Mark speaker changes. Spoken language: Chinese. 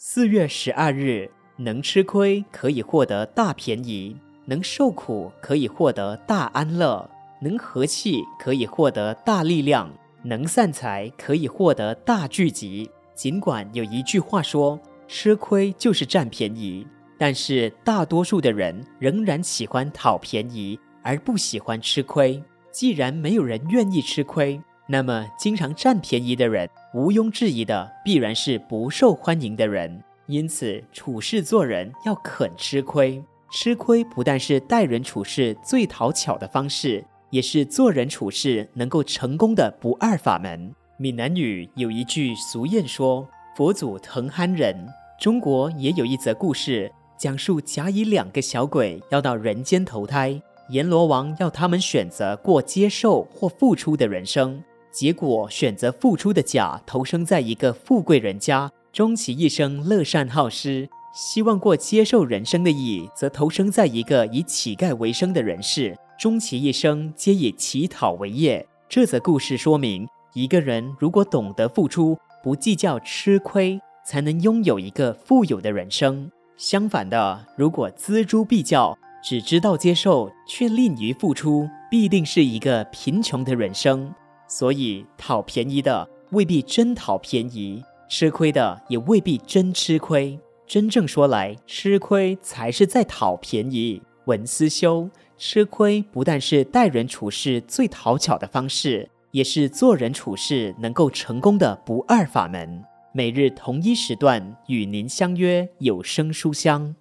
Speaker 1: 四月十二日，能吃亏可以获得大便宜，能受苦可以获得大安乐，能和气可以获得大力量，能散财可以获得大聚集。尽管有一句话说，吃亏就是占便宜。但是大多数的人仍然喜欢讨便宜，而不喜欢吃亏。既然没有人愿意吃亏，那么经常占便宜的人，毋庸置疑的必然是不受欢迎的人。因此，处事做人要肯吃亏。吃亏不但是待人处事最讨巧的方式，也是做人处事能够成功的不二法门。闽南语有一句俗谚说：“佛祖疼憨人。”中国也有一则故事。讲述甲乙两个小鬼要到人间投胎，阎罗王要他们选择过接受或付出的人生。结果选择付出的甲投生在一个富贵人家，终其一生乐善好施；希望过接受人生的乙则投生在一个以乞丐为生的人世，终其一生皆以乞讨为业。这则故事说明，一个人如果懂得付出，不计较吃亏，才能拥有一个富有的人生。相反的，如果锱铢必较，只知道接受却吝于付出，必定是一个贫穷的人生。所以，讨便宜的未必真讨便宜，吃亏的也未必真吃亏。真正说来，吃亏才是在讨便宜。文思修，吃亏不但是待人处事最讨巧的方式，也是做人处事能够成功的不二法门。每日同一时段与您相约有声书香。